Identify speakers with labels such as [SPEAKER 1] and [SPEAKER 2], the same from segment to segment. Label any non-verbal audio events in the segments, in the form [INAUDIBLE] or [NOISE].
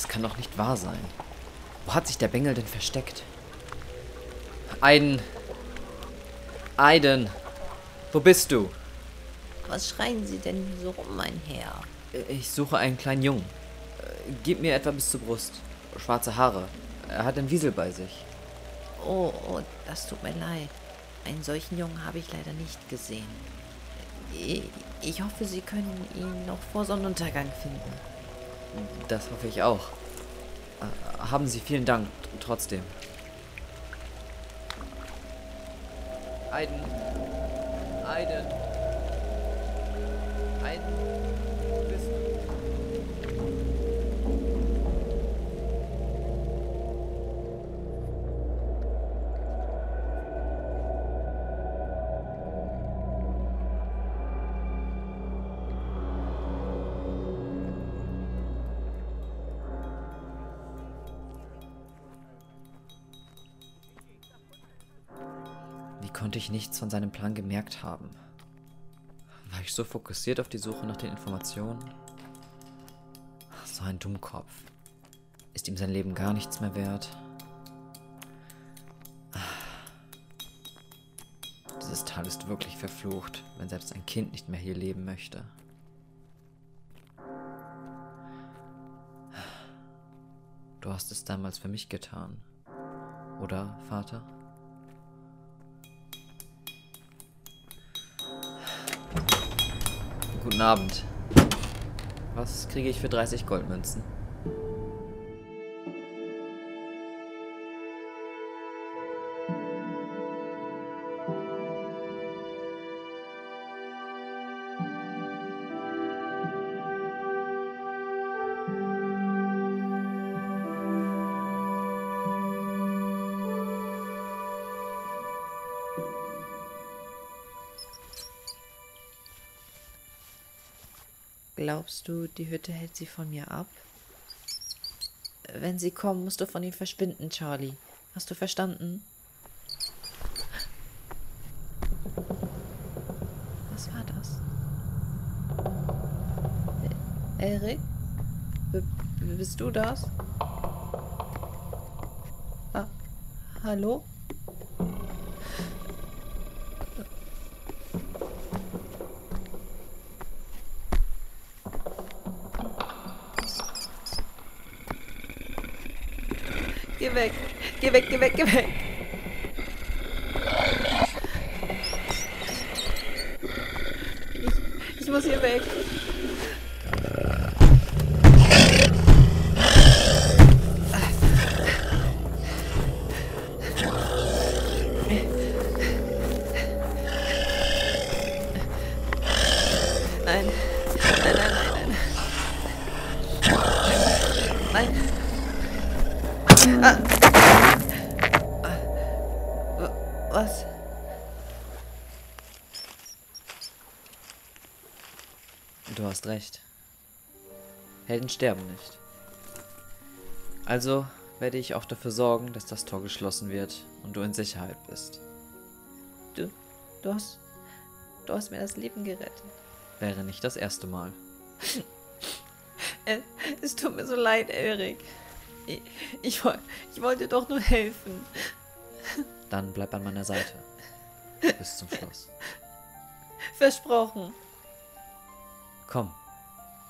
[SPEAKER 1] Das kann doch nicht wahr sein. Wo hat sich der Bengel denn versteckt? Aiden! Aiden! Wo bist du?
[SPEAKER 2] Was schreien Sie denn so rum, mein Herr?
[SPEAKER 1] Ich suche einen kleinen Jungen. Äh, Gib mir etwa bis zur Brust. Schwarze Haare. Er hat einen Wiesel bei sich.
[SPEAKER 2] Oh, oh, das tut mir leid. Einen solchen Jungen habe ich leider nicht gesehen. Ich, ich hoffe, Sie können ihn noch vor Sonnenuntergang finden.
[SPEAKER 1] Das hoffe ich auch. Äh, Haben Sie vielen Dank tr- trotzdem. Aiden. Aiden. Aiden. Konnte ich nichts von seinem Plan gemerkt haben? War ich so fokussiert auf die Suche nach den Informationen? So ein Dummkopf. Ist ihm sein Leben gar nichts mehr wert? Dieses Tal ist wirklich verflucht, wenn selbst ein Kind nicht mehr hier leben möchte. Du hast es damals für mich getan. Oder, Vater? Guten Abend. Was kriege ich für 30 Goldmünzen?
[SPEAKER 2] Glaubst du, die Hütte hält sie von mir ab? Wenn sie kommen, musst du von ihnen verschwinden, Charlie. Hast du verstanden? Was war das? Erik? Bist du das? Ah, hallo? Geh weg. Geh weg, geh weg, geh weg. Ich, ich muss hier weg. Was?
[SPEAKER 1] Du hast recht. Helden sterben nicht. Also werde ich auch dafür sorgen, dass das Tor geschlossen wird und du in Sicherheit bist.
[SPEAKER 2] Du, du hast, du hast mir das Leben gerettet.
[SPEAKER 1] Wäre nicht das erste Mal. [LAUGHS]
[SPEAKER 2] Äh, Es tut mir so leid, Erik. Ich, ich, ich wollte doch nur helfen.
[SPEAKER 1] Dann bleib an meiner Seite. [LAUGHS] Bis zum Schluss.
[SPEAKER 2] Versprochen.
[SPEAKER 1] Komm,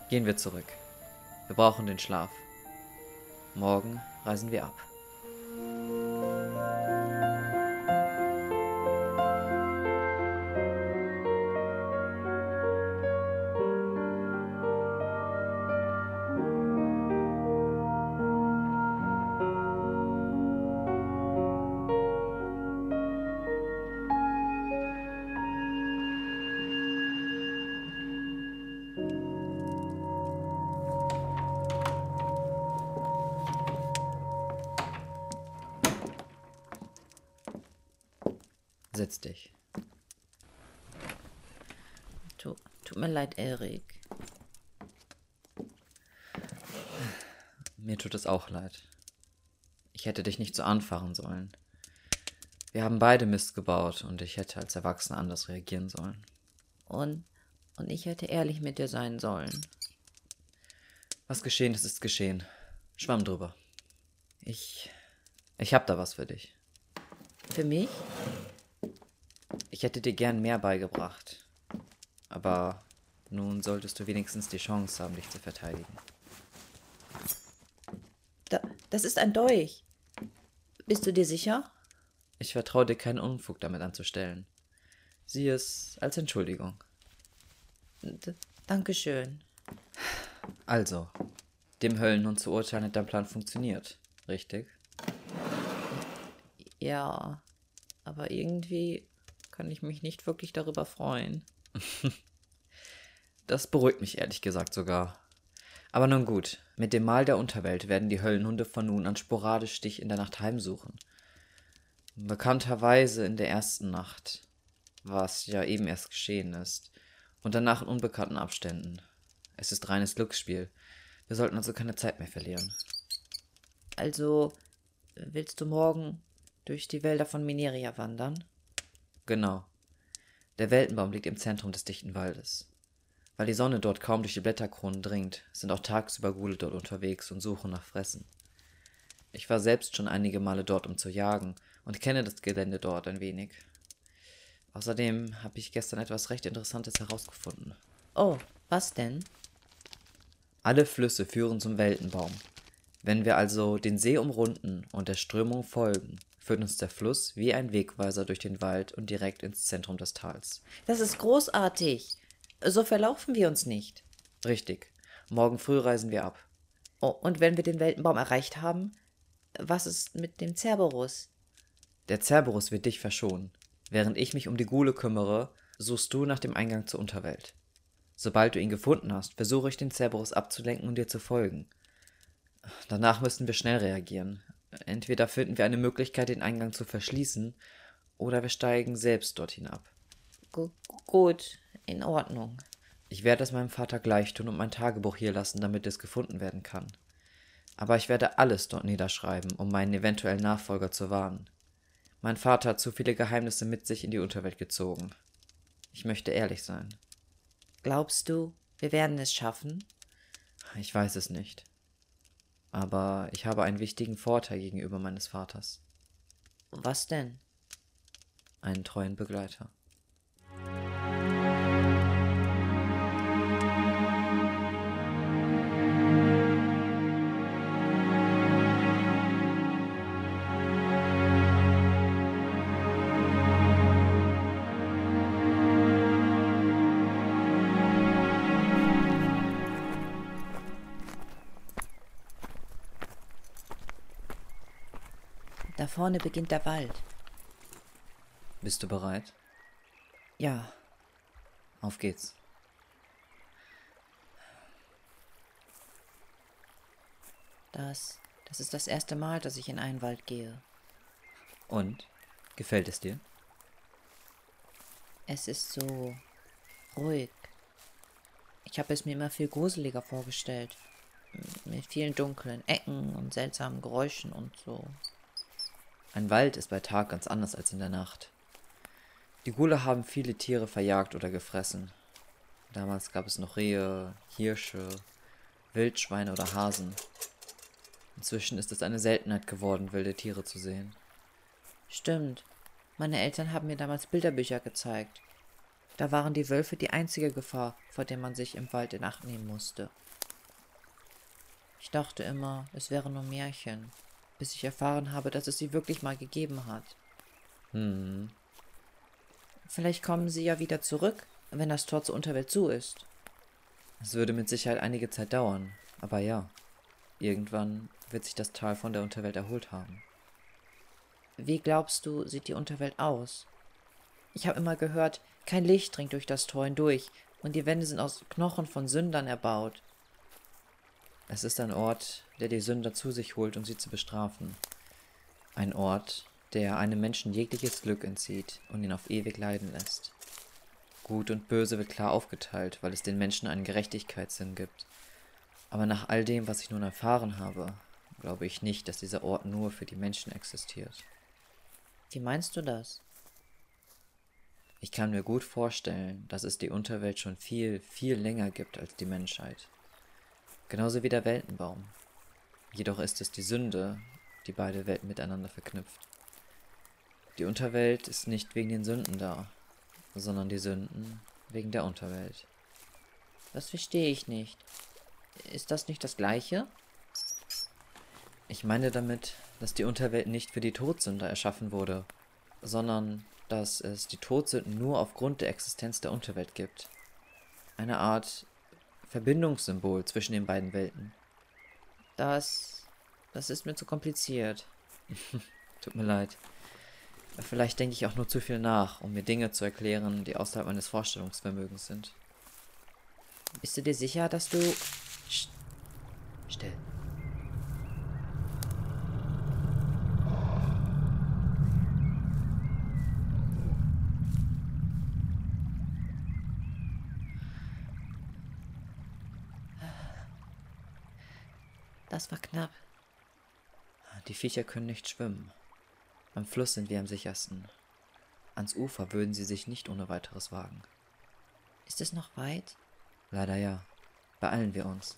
[SPEAKER 1] gehen wir zurück. Wir brauchen den Schlaf. Morgen reisen wir ab. Setz dich.
[SPEAKER 2] Tu, tut mir leid, Erik.
[SPEAKER 1] Mir tut es auch leid. Ich hätte dich nicht so anfahren sollen. Wir haben beide Mist gebaut und ich hätte als Erwachsener anders reagieren sollen.
[SPEAKER 2] Und, und ich hätte ehrlich mit dir sein sollen.
[SPEAKER 1] Was geschehen ist, ist geschehen. Schwamm drüber. Ich. Ich hab da was für dich.
[SPEAKER 2] Für mich?
[SPEAKER 1] Ich hätte dir gern mehr beigebracht. Aber nun solltest du wenigstens die Chance haben, dich zu verteidigen.
[SPEAKER 2] Da, das ist ein Dolch. Bist du dir sicher?
[SPEAKER 1] Ich vertraue dir keinen Unfug damit anzustellen. Sieh es als Entschuldigung.
[SPEAKER 2] D Dankeschön.
[SPEAKER 1] Also, dem Höllenhund zu urteilen hat dein Plan funktioniert, richtig?
[SPEAKER 2] Ja, aber irgendwie kann ich mich nicht wirklich darüber freuen. [LAUGHS]
[SPEAKER 1] das beruhigt mich ehrlich gesagt sogar. Aber nun gut, mit dem Mal der Unterwelt werden die Höllenhunde von nun an sporadisch dich in der Nacht heimsuchen. Bekannterweise in der ersten Nacht, was ja eben erst geschehen ist, und danach in unbekannten Abständen. Es ist reines Glücksspiel. Wir sollten also keine Zeit mehr verlieren.
[SPEAKER 2] Also willst du morgen durch die Wälder von Mineria wandern?
[SPEAKER 1] Genau. Der Weltenbaum liegt im Zentrum des dichten Waldes. Weil die Sonne dort kaum durch die Blätterkronen dringt, sind auch tagsüber Gule dort unterwegs und suchen nach Fressen. Ich war selbst schon einige Male dort, um zu jagen, und kenne das Gelände dort ein wenig. Außerdem habe ich gestern etwas recht Interessantes herausgefunden.
[SPEAKER 2] Oh, was denn?
[SPEAKER 1] Alle Flüsse führen zum Weltenbaum. Wenn wir also den See umrunden und der Strömung folgen, führt uns der Fluss wie ein Wegweiser durch den Wald und direkt ins Zentrum des Tals.
[SPEAKER 2] Das ist großartig. So verlaufen wir uns nicht.
[SPEAKER 1] Richtig. Morgen früh reisen wir ab.
[SPEAKER 2] Oh, und wenn wir den Weltenbaum erreicht haben, was ist mit dem Cerberus?
[SPEAKER 1] Der Cerberus wird dich verschonen. Während ich mich um die Gule kümmere, suchst du nach dem Eingang zur Unterwelt. Sobald du ihn gefunden hast, versuche ich den Cerberus abzulenken und dir zu folgen. Danach müssen wir schnell reagieren. Entweder finden wir eine Möglichkeit, den Eingang zu verschließen, oder wir steigen selbst dorthin ab.
[SPEAKER 2] G gut, in Ordnung.
[SPEAKER 1] Ich werde es meinem Vater gleich tun und mein Tagebuch hier lassen, damit es gefunden werden kann. Aber ich werde alles dort niederschreiben, um meinen eventuellen Nachfolger zu warnen. Mein Vater hat zu viele Geheimnisse mit sich in die Unterwelt gezogen. Ich möchte ehrlich sein.
[SPEAKER 2] Glaubst du, wir werden es schaffen?
[SPEAKER 1] Ich weiß es nicht. Aber ich habe einen wichtigen Vorteil gegenüber meines Vaters.
[SPEAKER 2] Was denn?
[SPEAKER 1] Einen treuen Begleiter.
[SPEAKER 2] Vorne beginnt der Wald.
[SPEAKER 1] Bist du bereit?
[SPEAKER 2] Ja.
[SPEAKER 1] Auf geht's.
[SPEAKER 2] Das, das ist das erste Mal, dass ich in einen Wald gehe.
[SPEAKER 1] Und? Gefällt es dir?
[SPEAKER 2] Es ist so ruhig. Ich habe es mir immer viel gruseliger vorgestellt. Mit vielen dunklen Ecken und seltsamen Geräuschen und so.
[SPEAKER 1] Ein Wald ist bei Tag ganz anders als in der Nacht. Die Gule haben viele Tiere verjagt oder gefressen. Damals gab es noch Rehe, Hirsche, Wildschweine oder Hasen. Inzwischen ist es eine Seltenheit geworden, wilde Tiere zu sehen.
[SPEAKER 2] Stimmt. Meine Eltern haben mir damals Bilderbücher gezeigt. Da waren die Wölfe die einzige Gefahr, vor der man sich im Wald in Acht nehmen musste. Ich dachte immer, es wären nur Märchen, bis ich erfahren habe, dass es sie wirklich mal gegeben hat.
[SPEAKER 1] Hm.
[SPEAKER 2] Vielleicht kommen sie ja wieder zurück, wenn das Tor zur Unterwelt zu ist.
[SPEAKER 1] Es würde mit Sicherheit einige Zeit dauern, aber ja, irgendwann wird sich das Tal von der Unterwelt erholt haben.
[SPEAKER 2] Wie glaubst du, sieht die Unterwelt aus? Ich habe immer gehört, kein Licht dringt durch das Tor hindurch und die Wände sind aus Knochen von Sündern erbaut.
[SPEAKER 1] Es ist ein Ort, der die Sünder zu sich holt, um sie zu bestrafen. Ein Ort, der einem Menschen jegliches Glück entzieht und ihn auf ewig leiden lässt. Gut und Böse wird klar aufgeteilt, weil es den Menschen einen Gerechtigkeitssinn gibt. Aber nach all dem, was ich nun erfahren habe, glaube ich nicht, dass dieser Ort nur für die Menschen existiert.
[SPEAKER 2] Wie meinst du das?
[SPEAKER 1] Ich kann mir gut vorstellen, dass es die Unterwelt schon viel, viel länger gibt als die Menschheit. Genauso wie der Weltenbaum. Jedoch ist es die Sünde, die beide Welten miteinander verknüpft. Die Unterwelt ist nicht wegen den Sünden da, sondern die Sünden wegen der Unterwelt.
[SPEAKER 2] Das verstehe ich nicht. Ist das nicht das gleiche?
[SPEAKER 1] Ich meine damit, dass die Unterwelt nicht für die Todsünder erschaffen wurde, sondern dass es die Todsünden nur aufgrund der Existenz der Unterwelt gibt. Eine Art Verbindungssymbol zwischen den beiden Welten.
[SPEAKER 2] Das. das ist mir zu kompliziert. [LAUGHS]
[SPEAKER 1] Tut mir leid. Vielleicht denke ich auch nur zu viel nach, um mir Dinge zu erklären, die außerhalb meines Vorstellungsvermögens sind.
[SPEAKER 2] Bist du dir sicher, dass du.
[SPEAKER 1] Psst. Still.
[SPEAKER 2] Das war knapp.
[SPEAKER 1] Die Viecher können nicht schwimmen. Am Fluss sind wir am sichersten. Ans Ufer würden sie sich nicht ohne weiteres wagen.
[SPEAKER 2] Ist es noch weit?
[SPEAKER 1] Leider ja. Beeilen wir uns.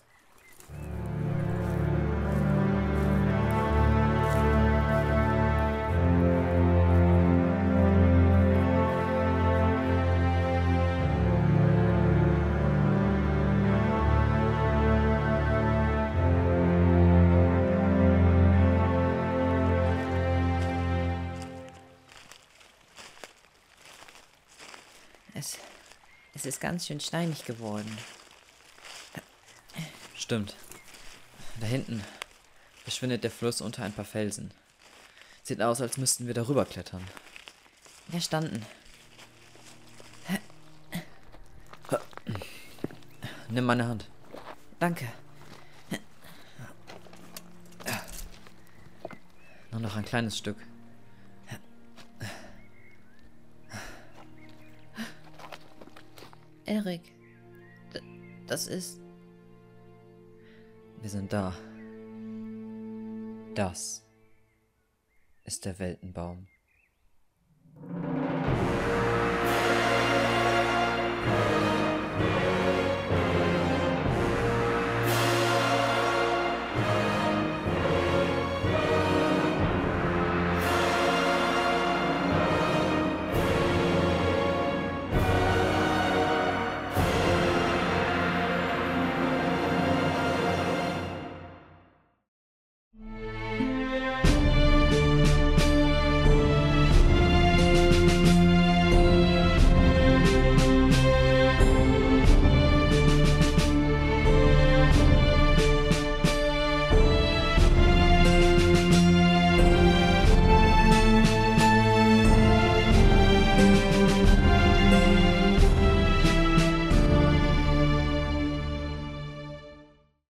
[SPEAKER 2] Es ist ganz schön steinig geworden.
[SPEAKER 1] Stimmt. Da hinten verschwindet der Fluss unter ein paar Felsen. Sieht aus, als müssten wir darüber klettern.
[SPEAKER 2] Verstanden.
[SPEAKER 1] Nimm meine Hand.
[SPEAKER 2] Danke.
[SPEAKER 1] Nur noch ein kleines Stück.
[SPEAKER 2] D- Das ist.
[SPEAKER 1] Wir sind da. Das ist der Weltenbaum.